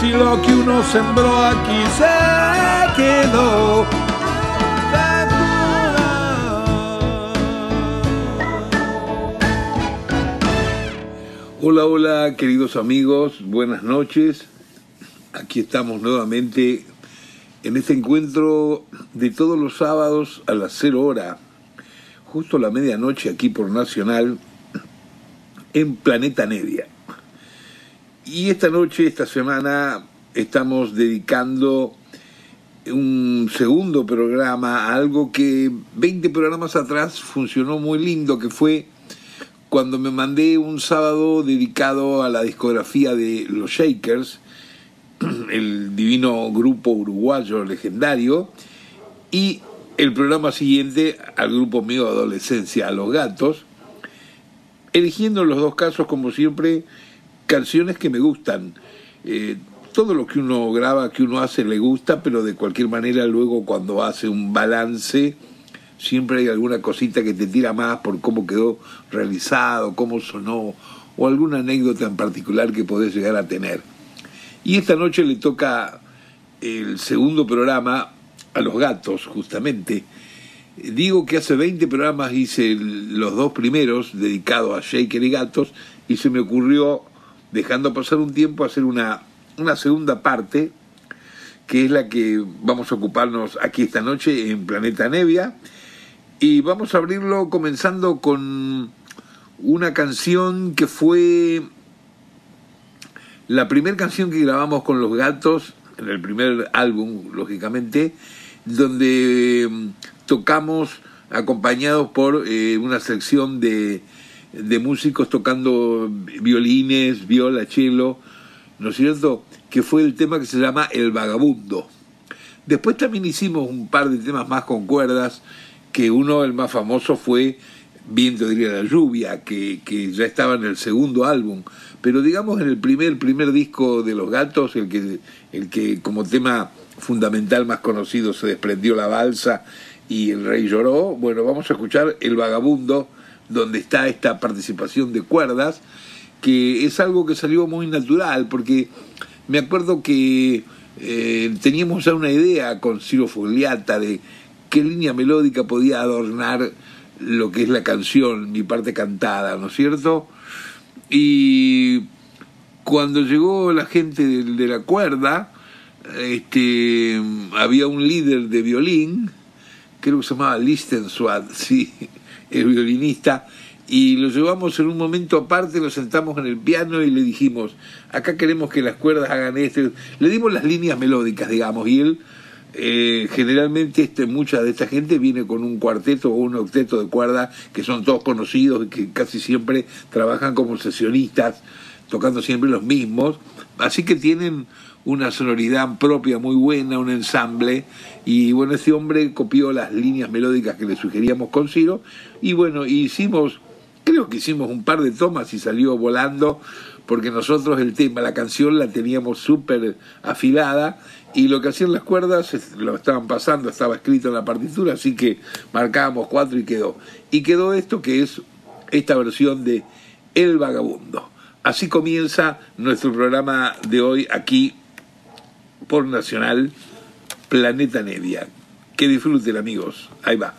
si lo que uno sembró aquí se quedó. Hola, hola, queridos amigos, buenas noches. Aquí estamos nuevamente en este encuentro de todos los sábados a las 0 hora, justo a la medianoche aquí por Nacional, en Planeta Nevia. Y esta noche, esta semana, estamos dedicando un segundo programa a algo que 20 programas atrás funcionó muy lindo, que fue cuando me mandé un sábado dedicado a la discografía de Los Shakers, el divino grupo uruguayo legendario, y el programa siguiente al grupo mío de adolescencia, a Los Gatos, eligiendo en los dos casos, como siempre, canciones que me gustan. Eh, todo lo que uno graba, que uno hace, le gusta, pero de cualquier manera luego cuando hace un balance, siempre hay alguna cosita que te tira más por cómo quedó realizado, cómo sonó, o alguna anécdota en particular que podés llegar a tener. Y esta noche le toca el segundo programa a los gatos, justamente. Digo que hace 20 programas hice los dos primeros dedicados a Shaker y gatos y se me ocurrió, dejando pasar un tiempo, hacer una, una segunda parte, que es la que vamos a ocuparnos aquí esta noche en Planeta Nevia. Y vamos a abrirlo comenzando con una canción que fue la primera canción que grabamos con los gatos, en el primer álbum, lógicamente, donde mm, tocamos acompañados por eh, una sección de, de músicos tocando violines, viola, cello, ¿no es cierto? Que fue el tema que se llama El Vagabundo. Después también hicimos un par de temas más con cuerdas, que uno, el más famoso, fue Viento diría la lluvia, que, que, ya estaba en el segundo álbum, pero digamos en el primer, primer disco de Los Gatos, el que, el que como tema fundamental más conocido se desprendió la balsa y el rey lloró, bueno, vamos a escuchar El Vagabundo, donde está esta participación de cuerdas, que es algo que salió muy natural, porque me acuerdo que eh, teníamos ya una idea con Ciro Fogliata de qué línea melódica podía adornar lo que es la canción, mi parte cantada, ¿no es cierto? Y cuando llegó la gente de, la cuerda, este, había un líder de violín, creo que se llamaba Listenswad, sí, el violinista, y lo llevamos en un momento aparte, lo sentamos en el piano y le dijimos, acá queremos que las cuerdas hagan esto, le dimos las líneas melódicas, digamos, y él eh, generalmente este, mucha de esta gente viene con un cuarteto o un octeto de cuerda que son todos conocidos y que casi siempre trabajan como sesionistas, tocando siempre los mismos, así que tienen una sonoridad propia muy buena, un ensamble, y bueno, este hombre copió las líneas melódicas que le sugeríamos con Ciro, y bueno, hicimos, creo que hicimos un par de tomas y salió volando, porque nosotros el tema, la canción la teníamos súper afilada, y lo que hacían las cuerdas lo estaban pasando, estaba escrito en la partitura, así que marcábamos cuatro y quedó. Y quedó esto que es esta versión de El Vagabundo. Así comienza nuestro programa de hoy aquí por Nacional Planeta Nevia. Que disfruten amigos. Ahí va.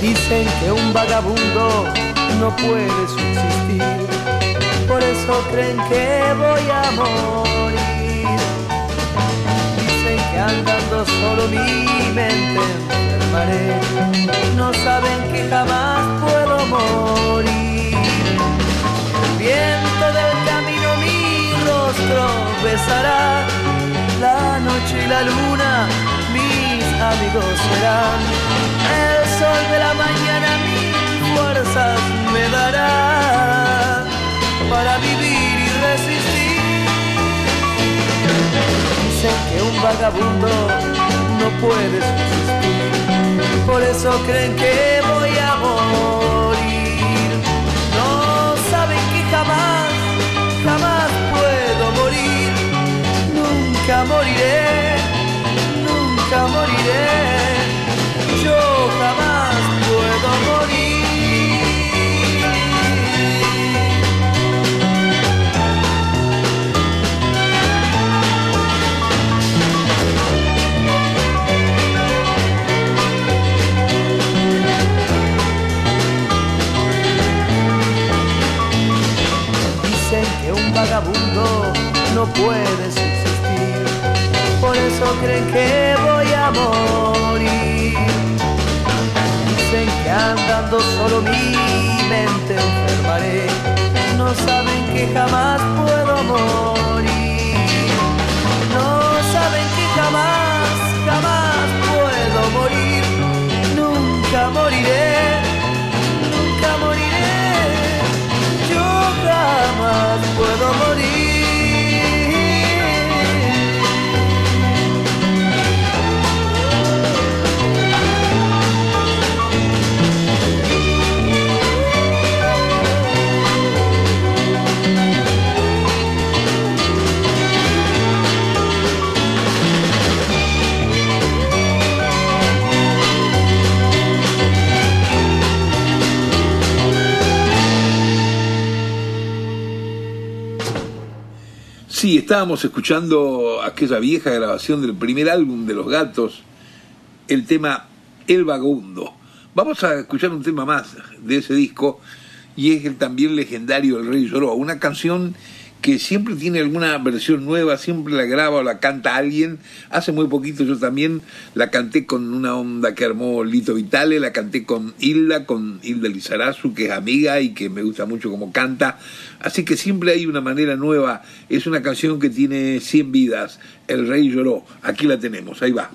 Dicen que un vagabundo no puede subsistir, eso creen que voy a morir. Dicen que andando solo mi mente enfermaré, no saben que jamás puedo morir. El viento del camino mío besará. La noche y la luna, mis amigos serán. El sol de la mañana mis fuerzas me dará para vivir y resistir. Dicen que un vagabundo no puede subsistir, por eso creen que voy a morir. No saben que jamás, jamás puedo morir, nunca moriré, nunca moriré. Yo jamás no puede subsistir, por eso creen que voy a morir. Dicen que andando solo mi mente enfermaré, no saben que jamás puedo morir. No saben que jamás, jamás puedo morir, nunca moriré, nunca moriré. Yo jamás puedo morir. Sí, estábamos escuchando aquella vieja grabación del primer álbum de Los Gatos, el tema El Vagabundo. Vamos a escuchar un tema más de ese disco y es el también legendario El Rey Lloró, una canción que siempre tiene alguna versión nueva, siempre la graba o la canta alguien. Hace muy poquito yo también la canté con una onda que armó Lito Vitale, la canté con Hilda, con Hilda Lizarazu, que es amiga y que me gusta mucho como canta. Así que siempre hay una manera nueva. Es una canción que tiene 100 vidas. El Rey Lloró. Aquí la tenemos, ahí va.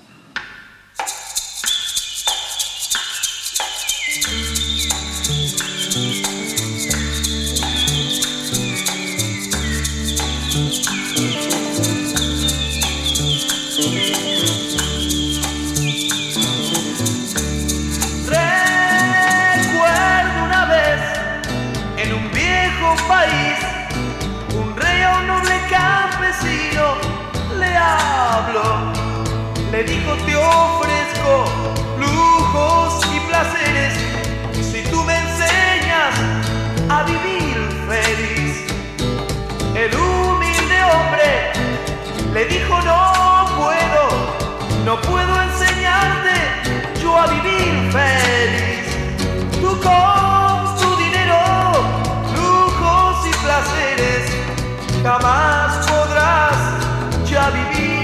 Le dijo te ofrezco lujos y placeres si tú me enseñas a vivir feliz. El humilde hombre le dijo no puedo, no puedo enseñarte yo a vivir feliz. Tú con tu dinero, lujos y placeres, jamás podrás ya vivir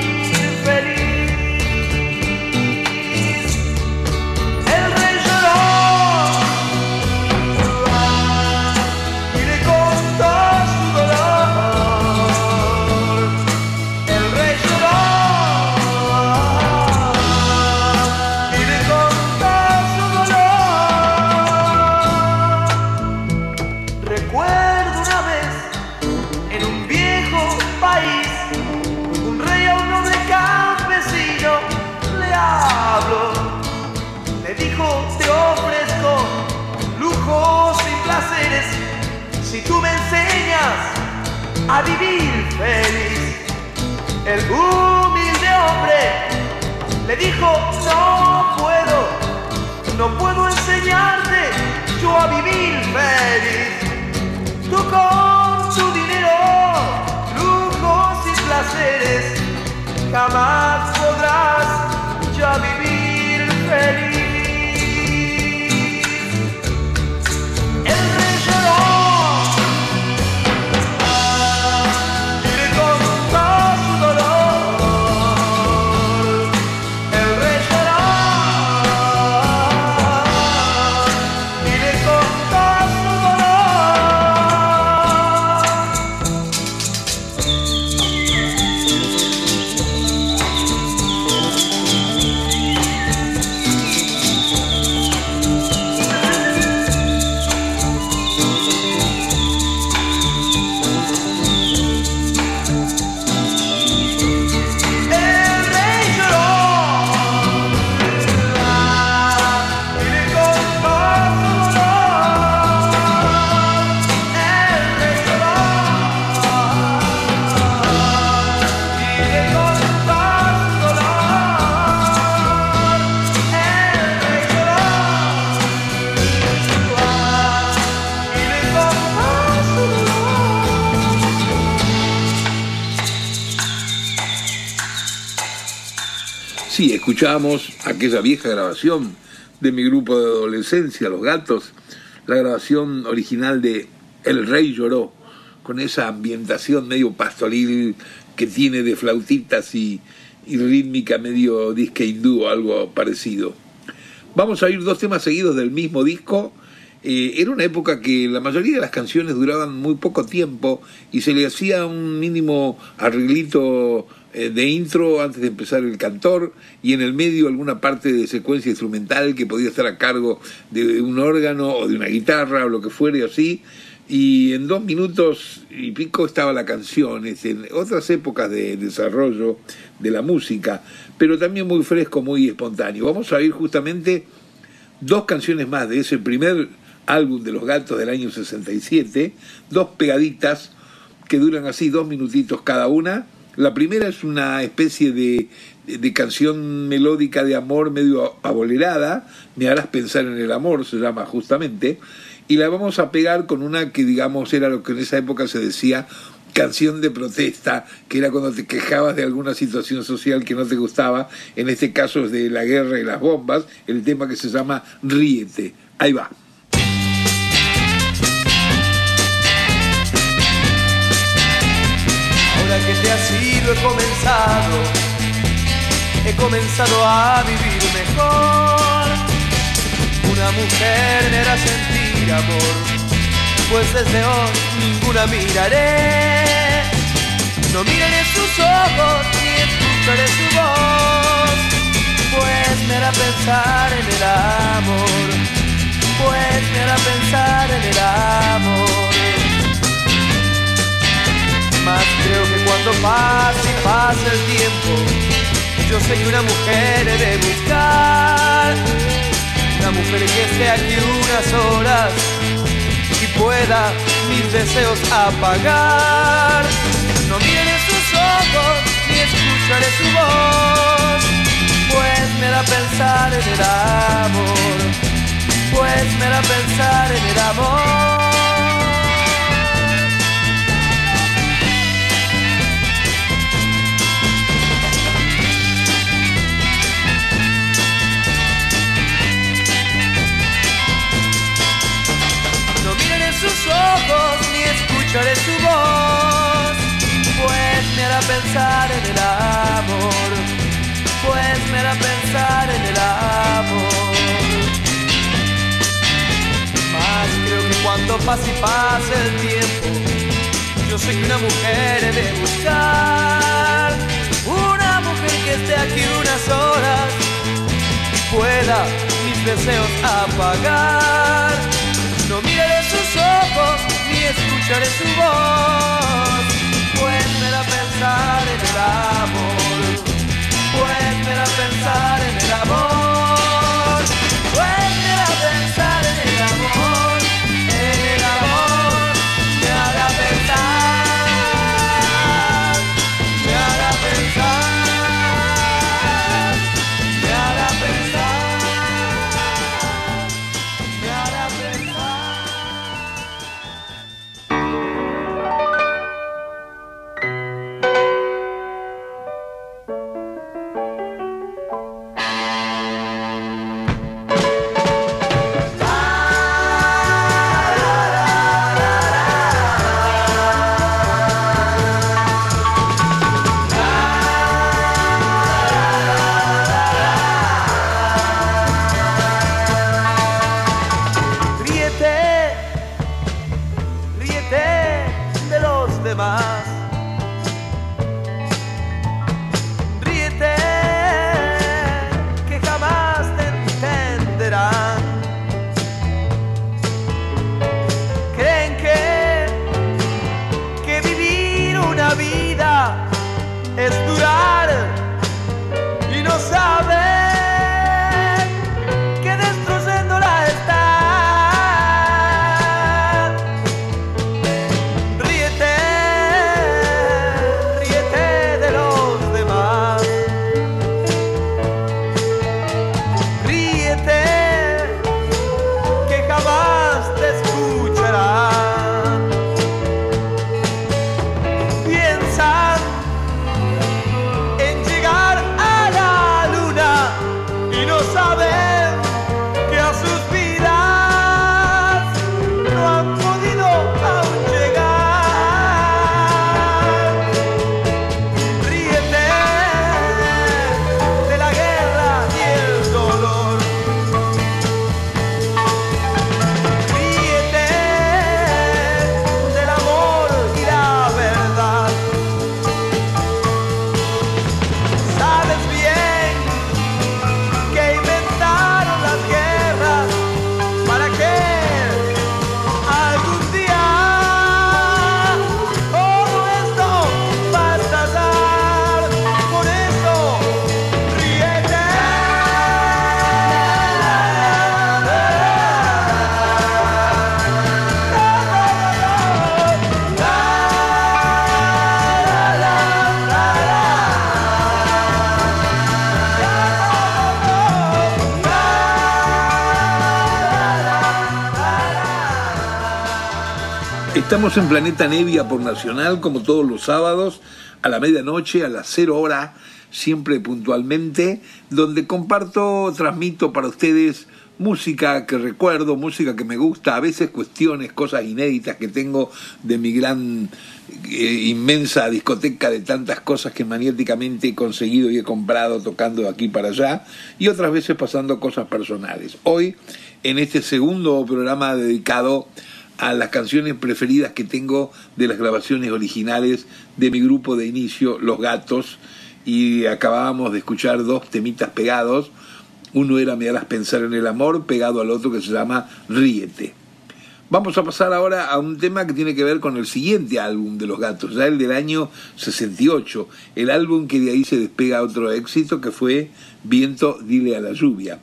escuchábamos aquella vieja grabación de mi grupo de adolescencia, Los Gatos, la grabación original de El Rey Lloró, con esa ambientación medio pastoril que tiene de flautitas y, y rítmica medio disque hindú o algo parecido. Vamos a oír dos temas seguidos del mismo disco. Eh, era una época que la mayoría de las canciones duraban muy poco tiempo y se le hacía un mínimo arreglito de intro antes de empezar el cantor y en el medio alguna parte de secuencia instrumental que podía estar a cargo de un órgano o de una guitarra o lo que fuere así. Y en dos minutos y pico estaba la canción, en otras épocas de desarrollo de la música, pero también muy fresco, muy espontáneo. Vamos a oír justamente dos canciones más de ese primer álbum de los gatos del año 67, dos pegaditas que duran así dos minutitos cada una. La primera es una especie de, de, canción melódica de amor medio abolerada, Me harás pensar en el amor, se llama justamente, y la vamos a pegar con una que digamos era lo que en esa época se decía canción de protesta, que era cuando te quejabas de alguna situación social que no te gustaba, en este caso es de la guerra y las bombas, el tema que se llama Ríete. Ahí va. Que te has ido he comenzado, he comenzado a vivir mejor. Una mujer me hará sentir amor pues desde hoy ninguna miraré. No miraré sus ojos ni escucharé su voz, pues me hará pensar en el amor, pues me hará pensar en el amor. Más creo que cuando pase y pase el tiempo, yo sé que una mujer he de buscar, una mujer que esté aquí unas horas pueda mis deseos apagar. No miraré sus ojos ni escucharé su voz, pues me da pensar en el amor, pues me da pensar en el amor. Escucharé su voz, pues me hará pensar en el amor, pues me hará pensar en el amor. Más creo que cuando pase y pase el tiempo, yo sé que una mujer he de buscar, una mujer que esté aquí unas horas y pueda mis deseos apagar. No miraré sus ojos ni escucharé su voz, pues me da pensar en el amor, pues me da pensar en el amor, pues me pensar En Planeta Nevia por Nacional, como todos los sábados, a la medianoche, a las cero hora, siempre puntualmente, donde comparto, transmito para ustedes música que recuerdo, música que me gusta, a veces cuestiones, cosas inéditas que tengo de mi gran, eh, inmensa discoteca de tantas cosas que maniáticamente he conseguido y he comprado tocando de aquí para allá, y otras veces pasando cosas personales. Hoy, en este segundo programa dedicado a las canciones preferidas que tengo de las grabaciones originales de mi grupo de inicio, Los Gatos, y acabábamos de escuchar dos temitas pegados. Uno era Me harás pensar en el amor, pegado al otro que se llama Ríete. Vamos a pasar ahora a un tema que tiene que ver con el siguiente álbum de Los Gatos, ya el del año 68, el álbum que de ahí se despega otro éxito que fue Viento, dile a la lluvia.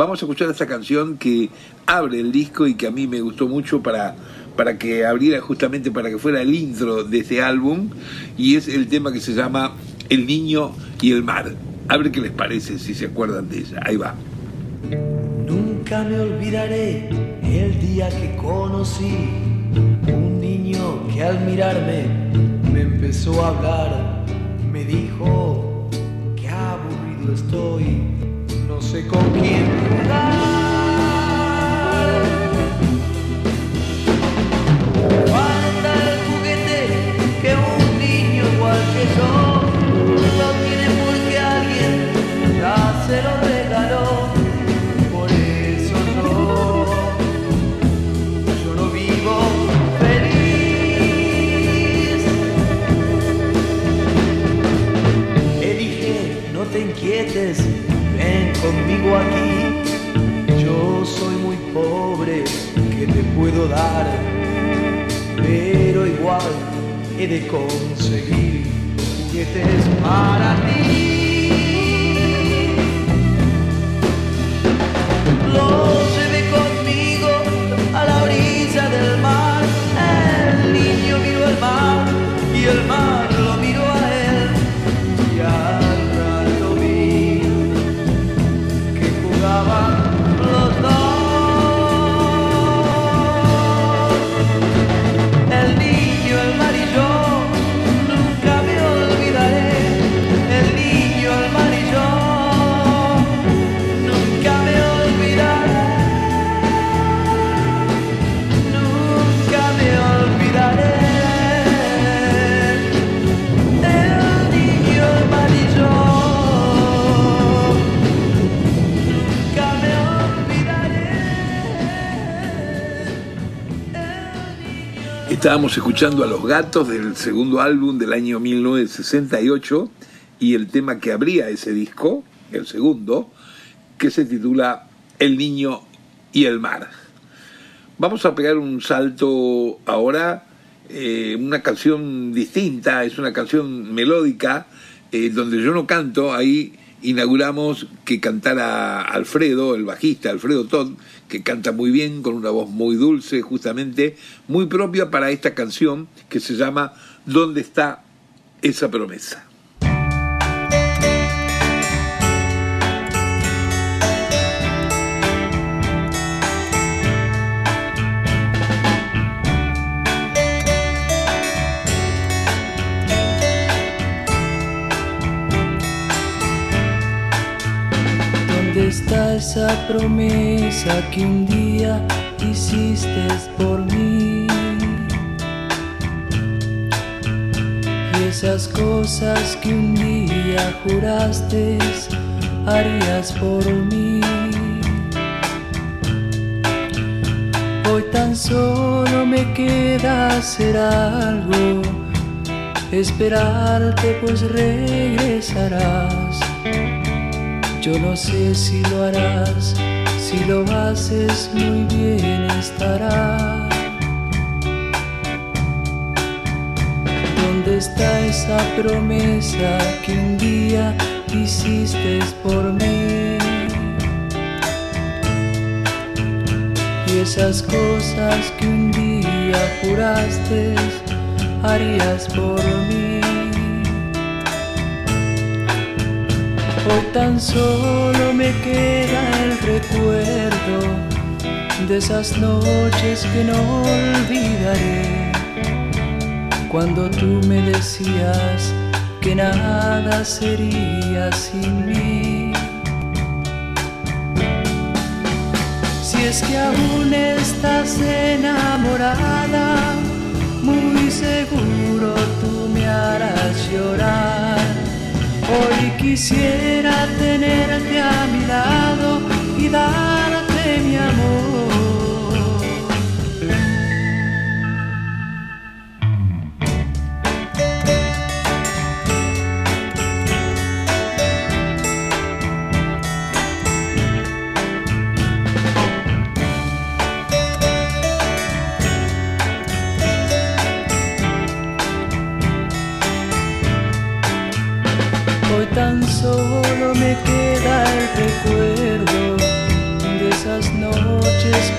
Vamos a escuchar esta canción que abre el disco y que a mí me gustó mucho para, para que abriera justamente para que fuera el intro de este álbum y es el tema que se llama El niño y el mar. A ver qué les parece si se acuerdan de ella. Ahí va. Nunca me olvidaré el día que conocí un niño que al mirarme me empezó a hablar. Me dijo que aburrido estoy, no sé con quién jugar. Falta el juguete que un niño igual que yo no tiene porque alguien ya se lo regaló. Por eso yo, yo no vivo feliz. Le dije, no te inquietes, conmigo aquí. Yo soy muy pobre, ¿qué te puedo dar? Pero igual he de conseguir juguetes para ti. Escuchando a Los Gatos del segundo álbum del año 1968 y el tema que abría ese disco, el segundo, que se titula El niño y el mar. Vamos a pegar un salto ahora, eh, una canción distinta, es una canción melódica, eh, donde yo no canto, ahí inauguramos que cantara Alfredo, el bajista, Alfredo Todd, que canta muy bien, con una voz muy dulce, justamente, muy propia para esta canción que se llama ¿Dónde está esa promesa? Está esa promesa que un día hiciste por mí? Y esas cosas que un día juraste harías por mí. Hoy tan solo me queda hacer algo, esperarte pues regresarás. Yo no sé si lo harás, si lo haces muy bien estará. ¿Dónde está esa promesa que un día hiciste por mí? Y esas cosas que un día juraste harías por mí. Hoy tan solo me queda el recuerdo de esas noches que no olvidaré. cuando tú me decías que nada sería sin mí. Si es que aún estás enamorada, muy seguro tú me harás llorar. Hoy quisiera tenerte a mi lado y darte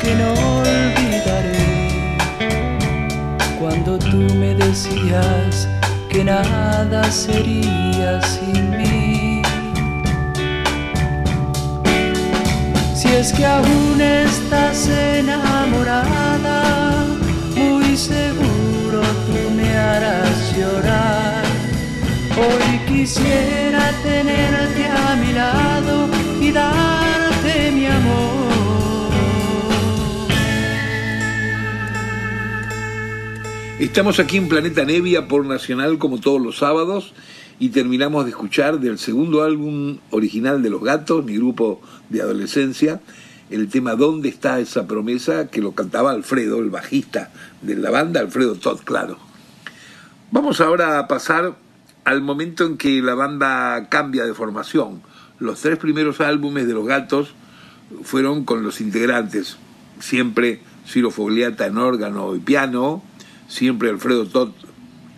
que no olvidaré cuando tú me decías que nada sería sin mí. Si es que aún estás enamorada, muy seguro tú me harás llorar. Hoy quisiera Estamos aquí en Planeta Nevia por Nacional como todos los sábados y terminamos de escuchar del segundo álbum original de Los Gatos, mi grupo de adolescencia, el tema ¿Dónde está esa promesa? que lo cantaba Alfredo, el bajista de la banda, Alfredo Todd, claro. Vamos ahora a pasar al momento en que la banda cambia de formación. Los tres primeros álbumes de Los Gatos fueron con los integrantes, siempre Ciro Fogliata en órgano y piano, siempre Alfredo Todd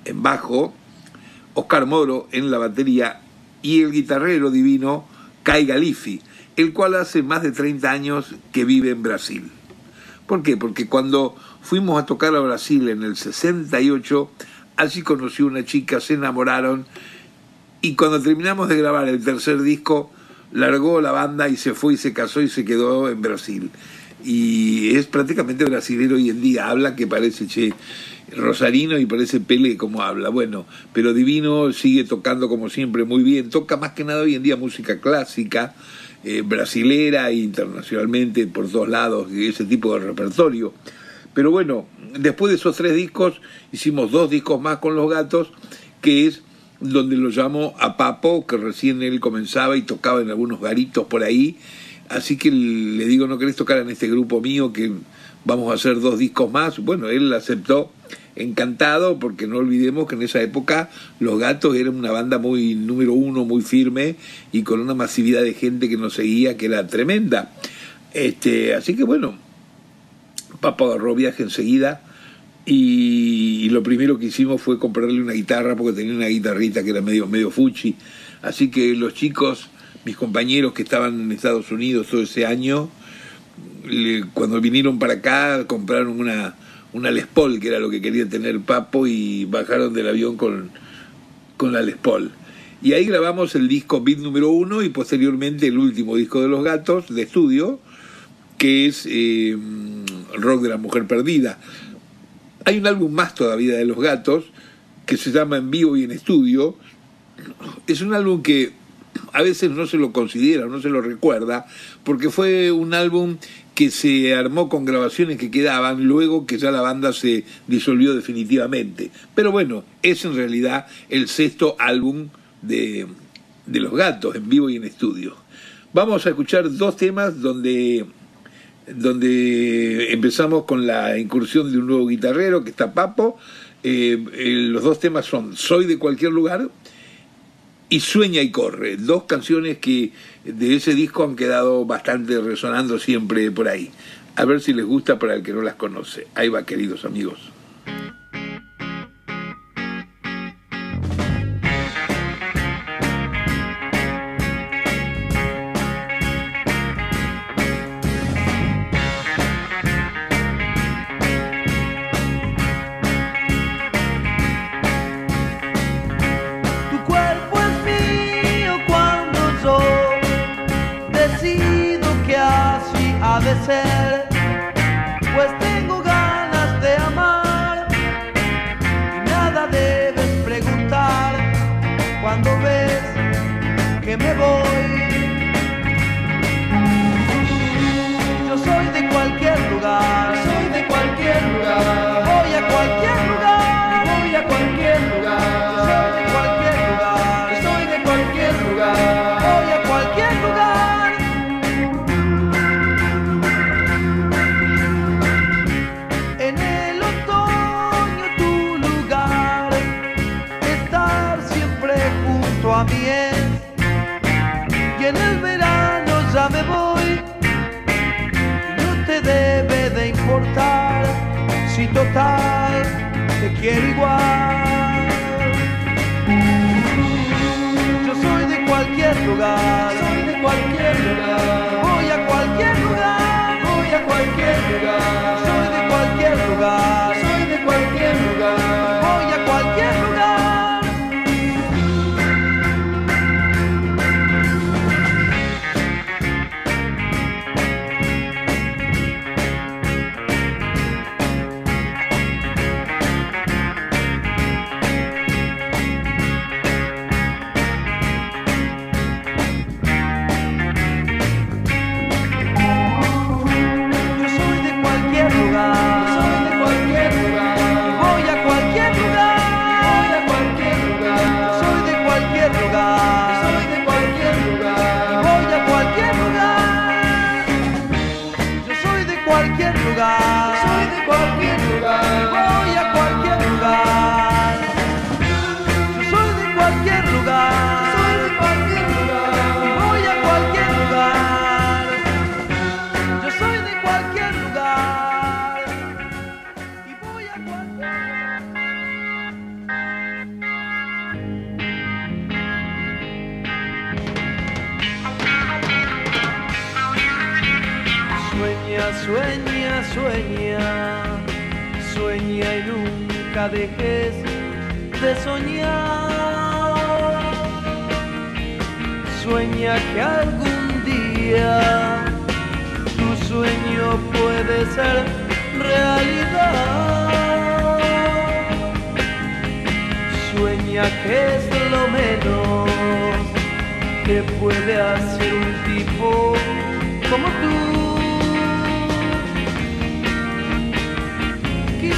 en bajo, Oscar Moro en la batería y el guitarrero divino Kai Galifi, el cual hace más de 30 años que vive en Brasil. ¿Por qué? Porque cuando fuimos a tocar a Brasil en el 68, allí conoció una chica, se enamoraron y cuando terminamos de grabar el tercer disco, largó la banda y se fue y se casó y se quedó en Brasil. Y es prácticamente brasilero hoy en día, habla que parece, che, Rosarino y parece Pele como habla. Bueno, pero Divino sigue tocando como siempre muy bien. Toca más que nada hoy en día música clásica, eh, brasilera internacionalmente por todos lados, ese tipo de repertorio. Pero bueno, después de esos tres discos, hicimos dos discos más con los gatos, que es donde lo llamo a Papo, que recién él comenzaba y tocaba en algunos garitos por ahí. Así que le digo, ¿no querés tocar en este grupo mío que vamos a hacer dos discos más? Bueno, él aceptó encantado porque no olvidemos que en esa época Los Gatos eran una banda muy número uno, muy firme y con una masividad de gente que nos seguía que era tremenda. Este, así que bueno, Papa agarró viaje enseguida y, lo primero que hicimos fue comprarle una guitarra porque tenía una guitarrita que era medio, medio fuchi. Así que los chicos, mis compañeros que estaban en Estados Unidos todo ese año, cuando vinieron para acá compraron una, una Les Paul, que era lo que quería tener Papo, y bajaron del avión con, con la Les Paul. Y ahí grabamos el disco Beat número uno y posteriormente el último disco de los gatos de estudio, que es eh, Rock de la Mujer Perdida. Hay un álbum más todavía de los gatos que se llama En vivo y en estudio. Es un álbum que a veces no se lo considera, no se lo recuerda, porque fue un álbum que se armó con grabaciones que quedaban luego que ya la banda se disolvió definitivamente. Pero bueno, es en realidad el sexto álbum de, de Los Gatos, en vivo y en estudio. Vamos a escuchar dos temas donde, donde empezamos con la incursión de un nuevo guitarrero, que está Papo. Eh, los dos temas son Soy de cualquier lugar y Sueña y Corre, dos canciones que de ese disco han quedado bastante resonando siempre por ahí. A ver si les gusta para el que no las conoce. Ahí va, queridos amigos.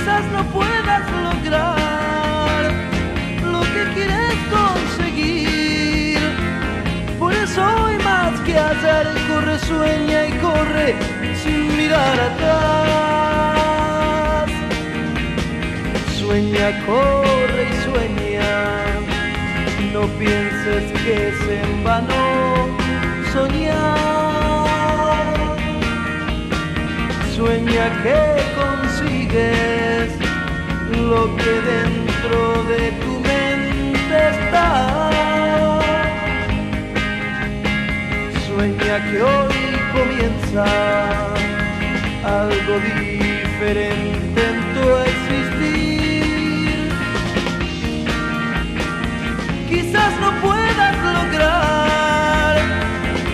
quizás no puedas lograr lo que quieres conseguir. Por eso hoy más que hacer, corre, sueña y corre sin mirar atrás. Sueña, corre y sueña, no pienses que es en vano soñar. Sueña que consigues lo que dentro de tu mente está. Sueña que hoy comienza algo diferente en tu existir. Quizás no puedas lograr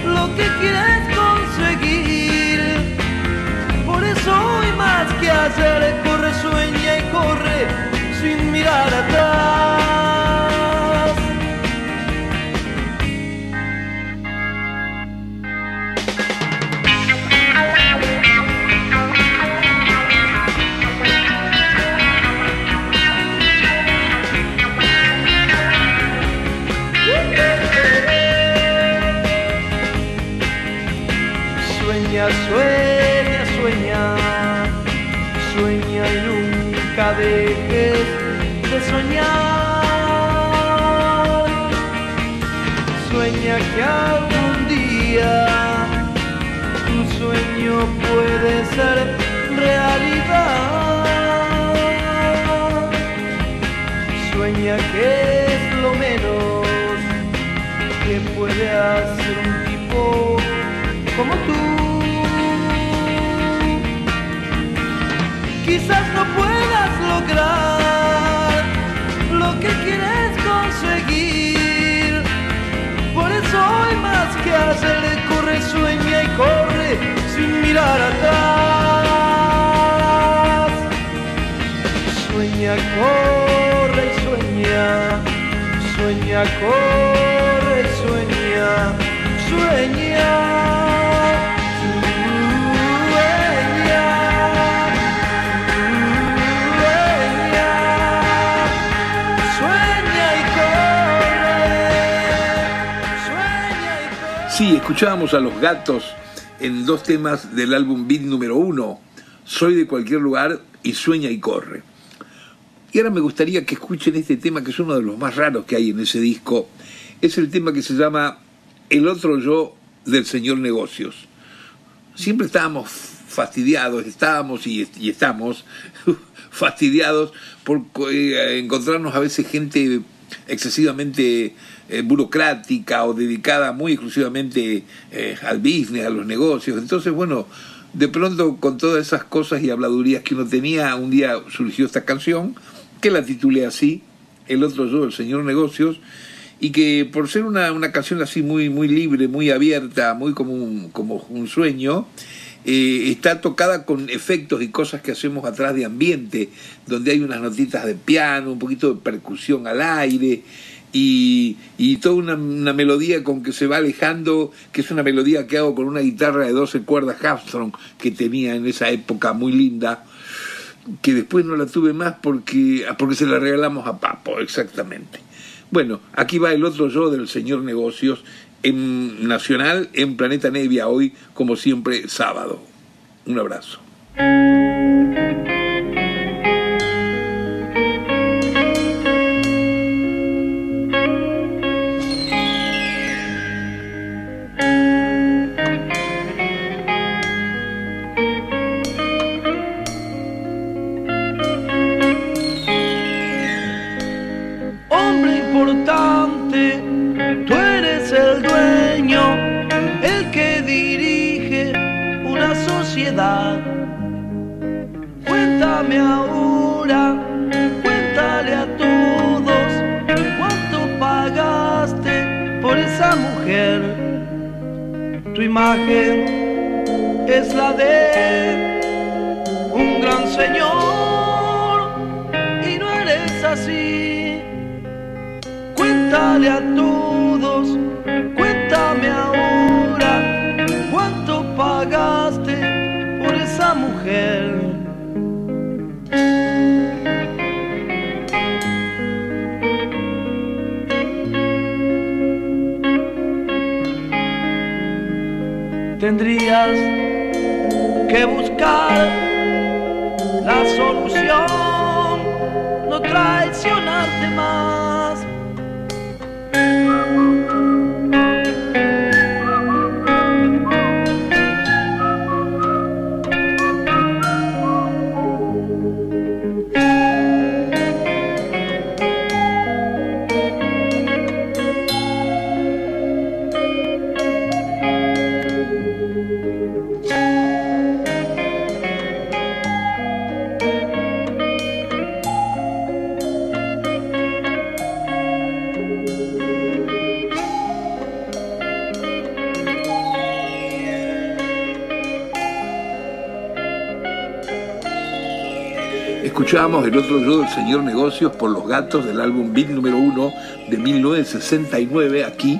lo que quieres. placer, corre, sueña y corre sin mirar atrás. Sueña, sueña. dejes de soñar. Sueña que algún día tu sueño puede ser realidad. Sueña que se le corre, sueña y corre sin mirar atrás. Sueña, corre y sueña, sueña, corre. Escuchábamos a los gatos en dos temas del álbum Beat número uno, Soy de cualquier lugar y Sueña y corre. Y ahora me gustaría que escuchen este tema que es uno de los más raros que hay en ese disco. Es el tema que se llama El otro yo del señor negocios. Siempre estábamos fastidiados, estábamos y, y estamos fastidiados por eh, encontrarnos a veces gente excesivamente eh, burocrática o dedicada muy exclusivamente eh, al business, a los negocios. Entonces, bueno, de pronto con todas esas cosas y habladurías que uno tenía, un día surgió esta canción, que la titulé así, El otro yo, el señor negocios, y que por ser una, una canción así muy, muy libre, muy abierta, muy como un, como un sueño, eh, está tocada con efectos y cosas que hacemos atrás de ambiente, donde hay unas notitas de piano, un poquito de percusión al aire y, y toda una, una, melodía con que se va alejando, que es una melodía que hago con una guitarra de 12 cuerdas Armstrong que tenía en esa época muy linda, que después no la tuve más porque, porque se la regalamos a Papo, exactamente. Bueno, aquí va el otro yo del señor negocios en Nacional, en Planeta Nevia, hoy, como siempre, sábado. Un abrazo. Solución, no traicionarte más. Escuchábamos el otro yo del señor negocios por los gatos del álbum Beat número uno de 1969 aquí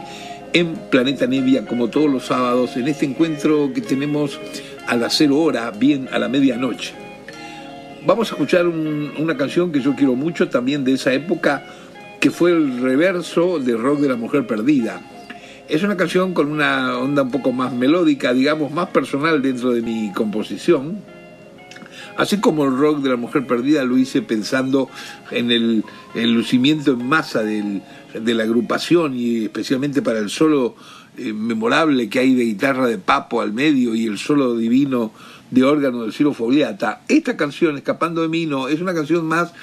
en Planeta Nevia como todos los sábados en este encuentro que tenemos a las cero hora, bien a la medianoche. Vamos a escuchar un, una canción que yo quiero mucho también de esa época que fue el reverso de Rock de la Mujer Perdida. Es una canción con una onda un poco más melódica, digamos, más personal dentro de mi composición, Así como el rock de la mujer perdida lo hice pensando en el, el lucimiento en masa del, de la agrupación y especialmente para el solo eh, memorable que hay de guitarra de Papo al medio y el solo divino de órgano de Ciro Fogliata. Esta canción, Escapando de mí, no, es una canción más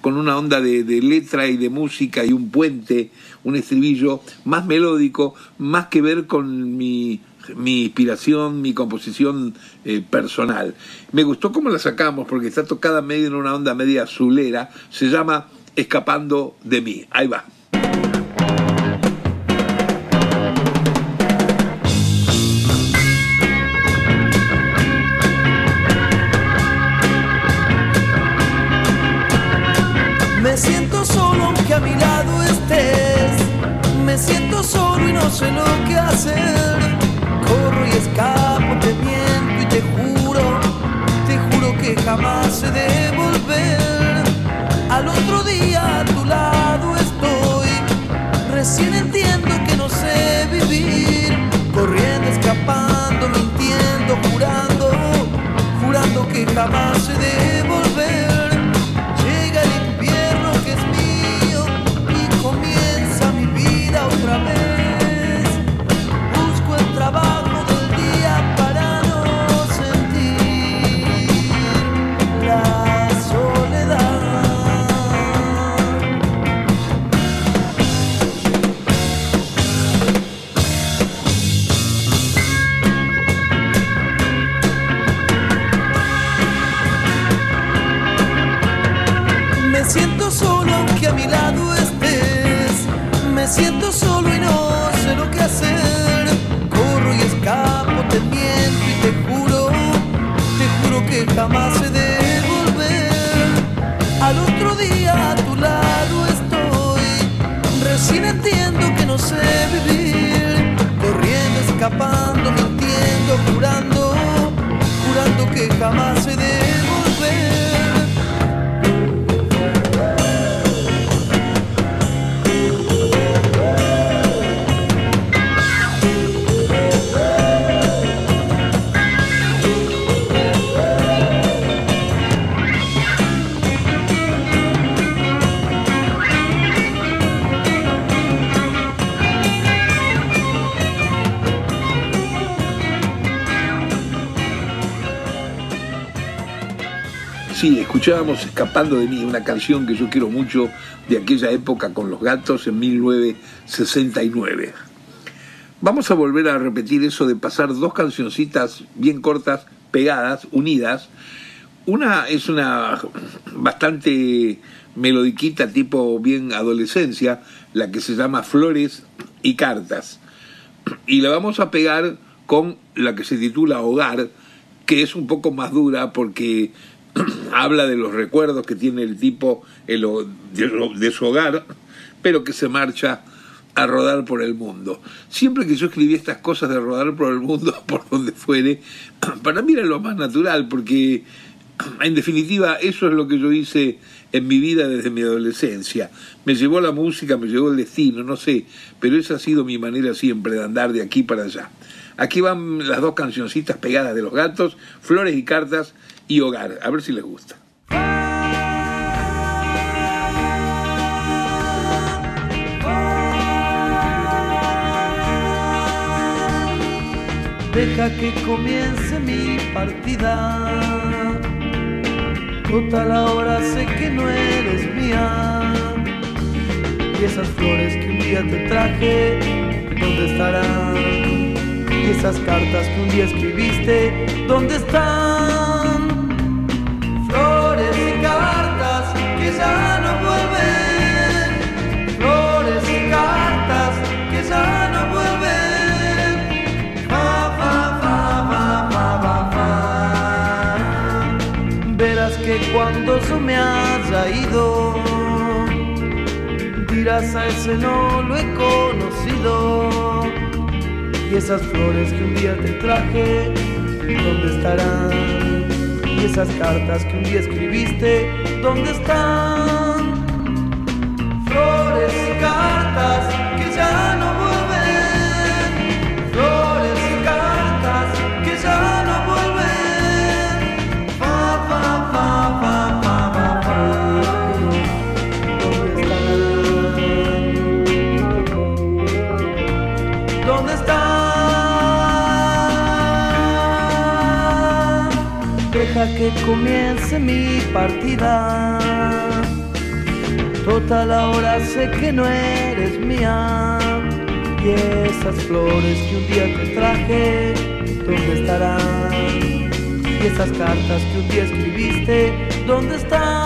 con una onda de, de, letra y de música y un puente, un estribillo más melódico, más que ver con mi mi inspiración, mi composición eh, personal. Me gustó cómo la sacamos porque está tocada medio en una onda media azulera, se llama Escapando de mí. Ahí va. Me siento solo aunque a mi lado estés. Me siento solo y no sé lo que hacer. la main se déroule. Corro y escapo, te miento y te juro, te juro que jamás he de volver. Al otro día a tu lado estoy, recién entiendo que no sé vivir. Corriendo, escapando, mintiendo, jurando, jurando que jamás he de escuchábamos Escapando de mí, una canción que yo quiero mucho de aquella época con los gatos en 1969. Vamos a volver a repetir eso de pasar dos cancioncitas bien cortas, pegadas, unidas. Una es una bastante melodiquita tipo bien adolescencia, la que se llama Flores y Cartas. Y la vamos a pegar con la que se titula Hogar, que es un poco más dura porque habla de los recuerdos que tiene el tipo en lo- de, de su hogar, pero que se marcha a rodar por el mundo. Siempre que yo escribí estas cosas de rodar por el mundo, por donde fuere, para mí era lo más natural, porque en definitiva eso es lo que yo hice en mi vida desde mi adolescencia. Me llevó la música, me llevó el destino, no sé, pero esa ha sido mi manera siempre de andar de aquí para allá. Aquí van las dos cancioncitas pegadas de los gatos, Flores y Cartas y Hogar. A ver si les gusta. Deja que comience mi partida. Total ahora sé que no eres mía. Y esas flores que un día te traje, ¿dónde estarán? Y esas cartas que un día escribiste, ¿dónde están? Yo me haya ido, dirás a ese no lo he conocido. Y esas flores que un día te traje, ¿dónde estarán? Y esas cartas que un día escribiste, ¿dónde están? Flores y cartas Que comience mi partida. Total ahora sé que no eres mía. Y esas flores que un día te traje, ¿dónde estarán? Y esas cartas que un día escribiste, ¿dónde están?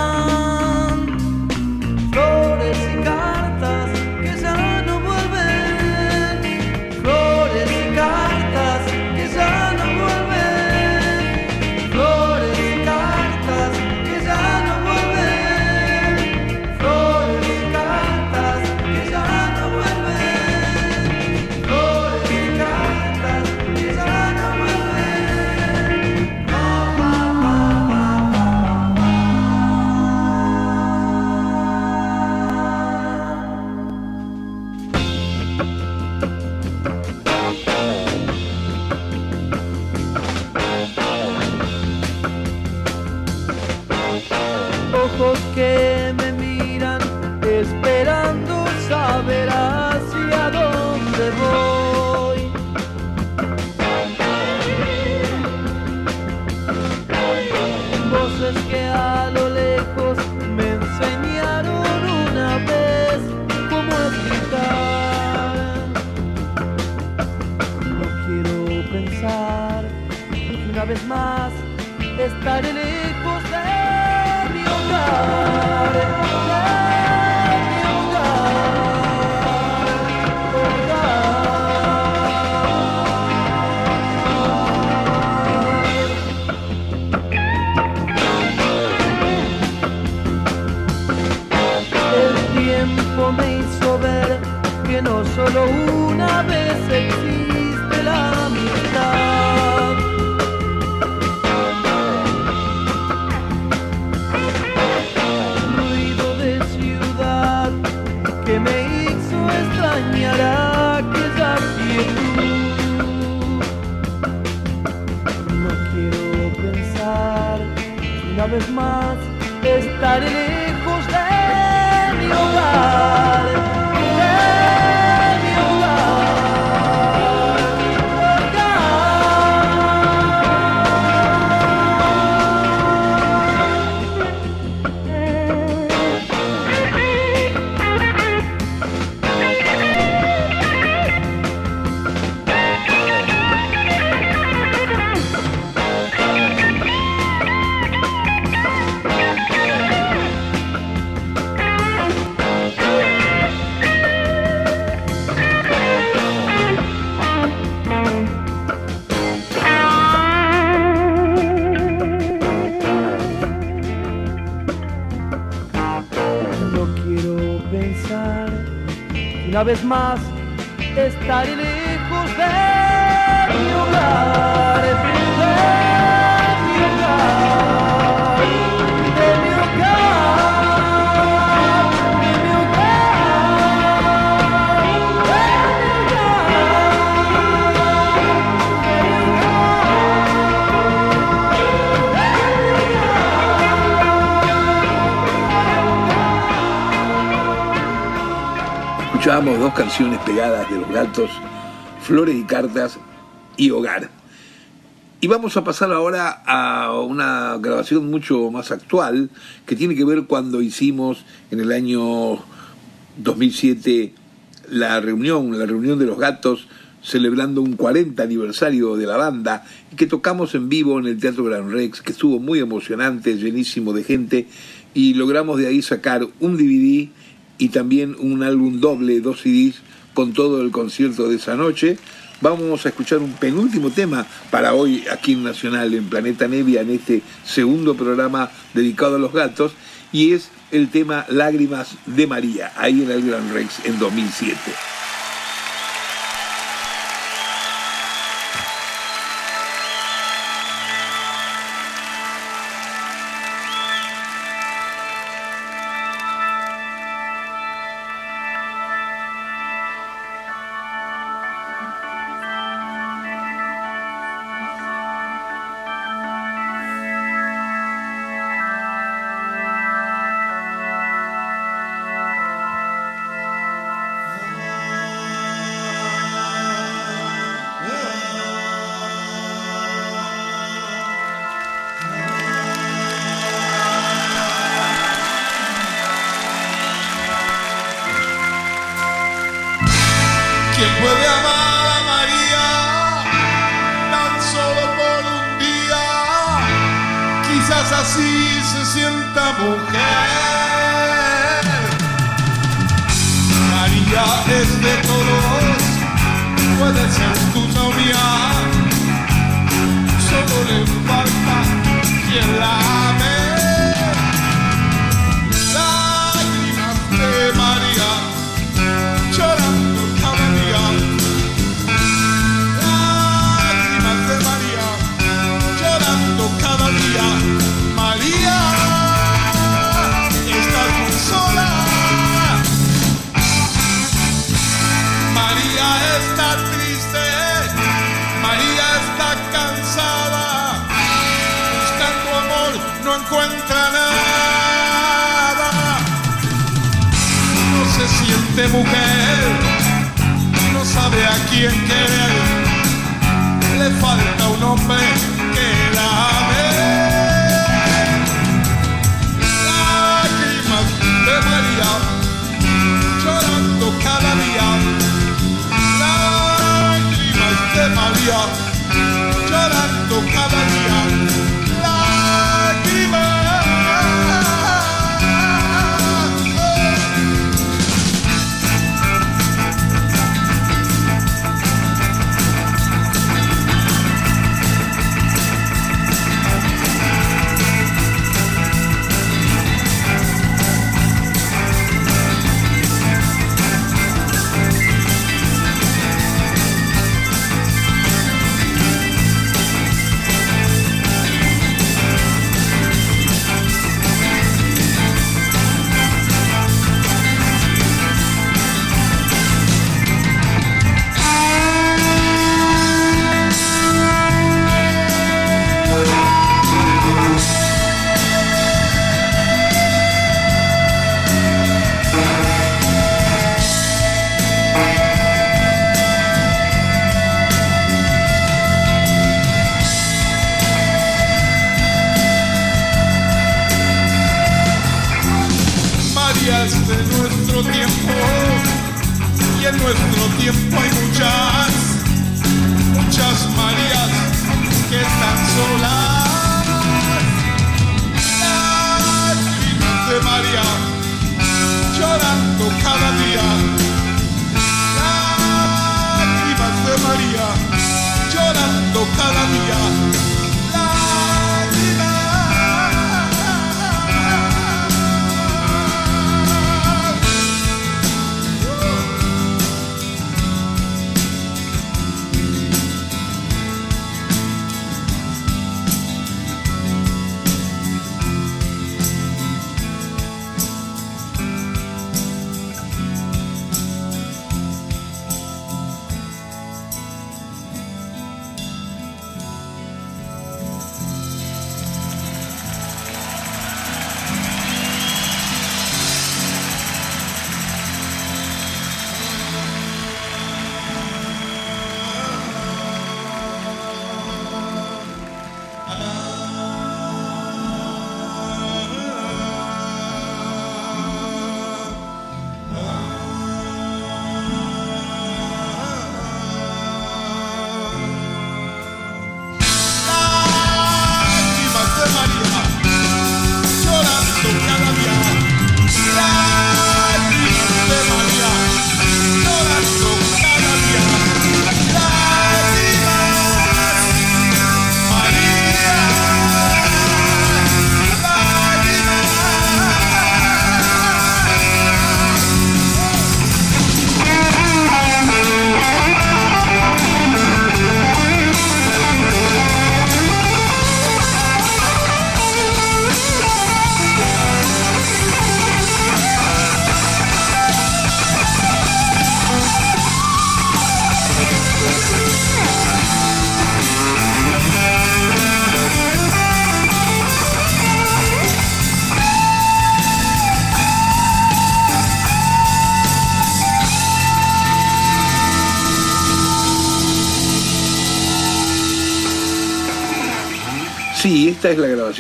Vez más Dos canciones pegadas de los gatos, Flores y Cartas y Hogar. Y vamos a pasar ahora a una grabación mucho más actual que tiene que ver cuando hicimos en el año 2007 la reunión, la reunión de los gatos celebrando un 40 aniversario de la banda y que tocamos en vivo en el Teatro Gran Rex, que estuvo muy emocionante, llenísimo de gente y logramos de ahí sacar un DVD y también un álbum doble, dos CDs con todo el concierto de esa noche. Vamos a escuchar un penúltimo tema para hoy aquí en Nacional, en Planeta Nevia, en este segundo programa dedicado a los gatos, y es el tema Lágrimas de María, ahí en el Gran Rex en 2007. Siente mujer, no sabe a quién querer, le falta un hombre que la ame. Lágrimas de María, llorando cada día. Lágrimas de María, llorando cada día. en nuestro tiempo hay muchas, muchas Marías que están solas. Las vidas de María llorando cada día. Las vidas de María llorando cada día.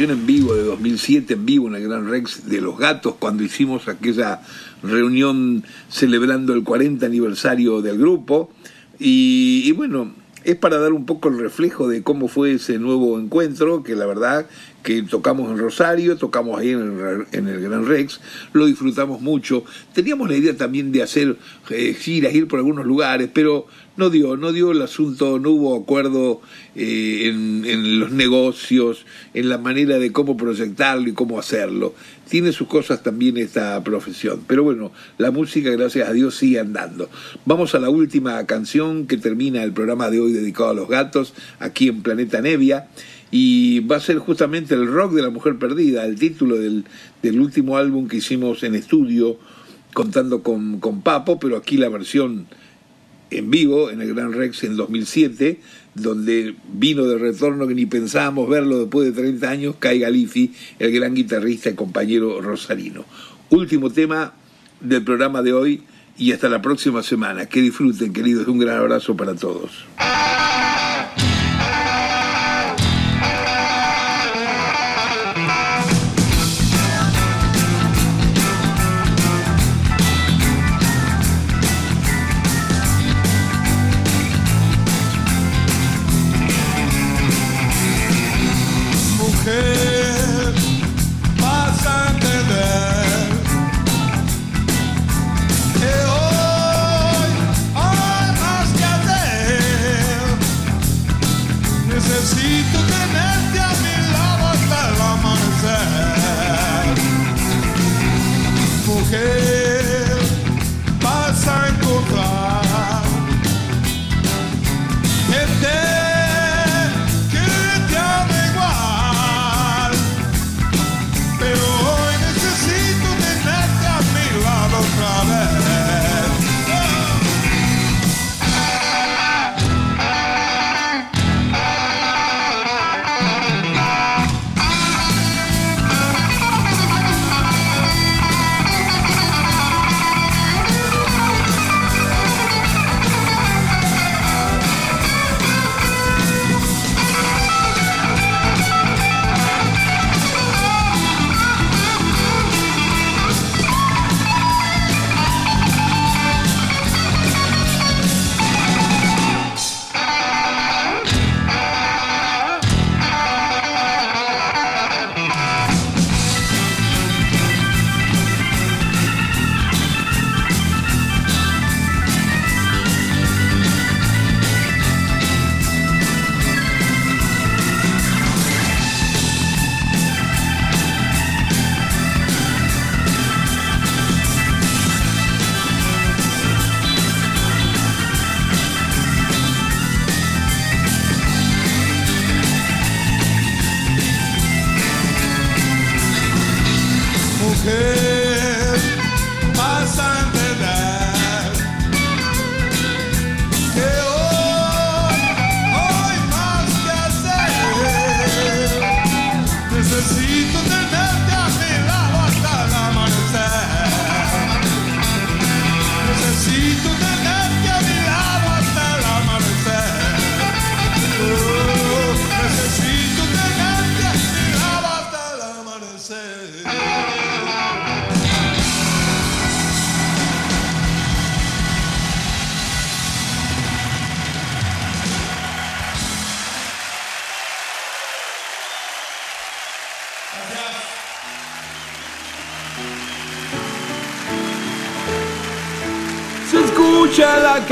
En vivo de 2007, en vivo en el Gran Rex de Los Gatos, cuando hicimos aquella reunión celebrando el 40 aniversario del grupo. Y, y bueno, es para dar un poco el reflejo de cómo fue ese nuevo encuentro, que la verdad que tocamos en Rosario, tocamos ahí en el, en el Gran Rex, lo disfrutamos mucho. Teníamos la idea también de hacer eh, giras, ir por algunos lugares, pero no dio, no dio el asunto, no hubo acuerdo eh, en, los negocios, en la manera de cómo proyectarlo y cómo hacerlo. Tiene sus cosas también esta profesión. Pero bueno, la música, gracias a Dios, sigue andando. Vamos a la última canción que termina el programa de hoy dedicado a los gatos, aquí en Planeta Nevia. Y va a ser justamente el rock de la mujer perdida, el título del, del último álbum que hicimos en estudio, contando con, con Papo, pero aquí la versión en vivo en el Gran Rex en 2007, donde vino de retorno que ni pensábamos verlo después de 30 años, Kai Galifi, el gran guitarrista y compañero rosarino. Último tema del programa de hoy y hasta la próxima semana. Que disfruten, queridos. Un gran abrazo para todos.